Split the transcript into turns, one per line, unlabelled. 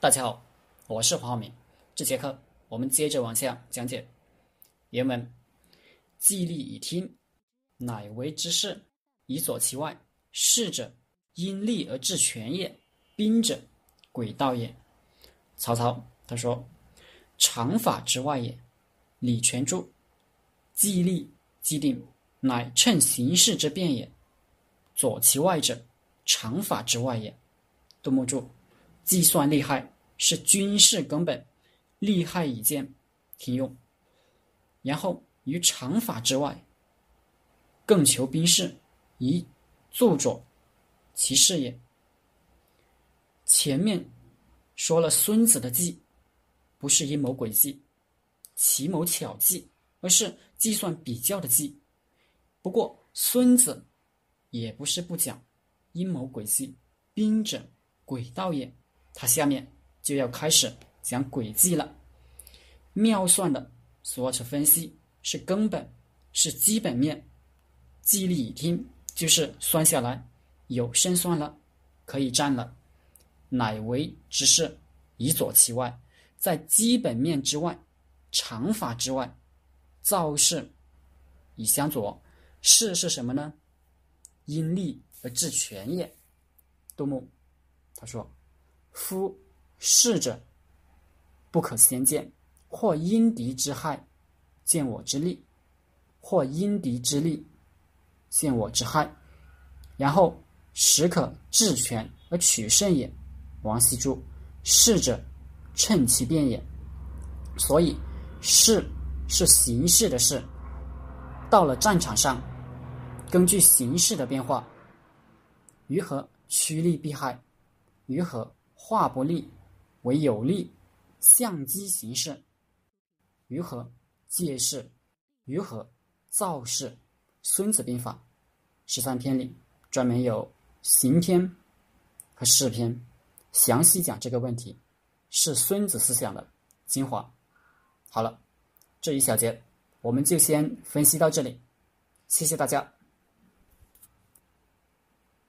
大家好，我是黄浩明。这节课我们接着往下讲解原文：既立以听，乃为之事，以佐其外。事者，因利而治权也；兵者，诡道也。曹操他说：“常法之外也。”李全注：“既立既定，乃趁形势之变也。左其外者，常法之外也。”杜牧注。计算利害是军事根本，利害已见，停用。然后于常法之外，更求兵事，以助佐其事也。前面说了孙子的计，不是阴谋诡计、奇谋巧计，而是计算比较的计。不过孙子也不是不讲阴谋诡计，兵者诡道也。他下面就要开始讲诡计了。妙算的所指分析是根本，是基本面。计力已听，就是算下来有胜算了，可以占了。乃为之事，以佐其外，在基本面之外，常法之外，造势以相佐。势是什么呢？因利而治权也。杜牧他说。夫士者，不可先见，或因敌之害，见我之利；或因敌之利，见我之害。然后时可治权而取胜也。王羲注：士者，趁其变也。所以，士是形势的事。到了战场上，根据形势的变化，如何趋利避害，如何。化不利为有利，相机行事，如何借势，如何造势？《孙子兵法》十三篇里专门有行篇和事篇，详细讲这个问题，是孙子思想的精华。好了，这一小节我们就先分析到这里，谢谢大家。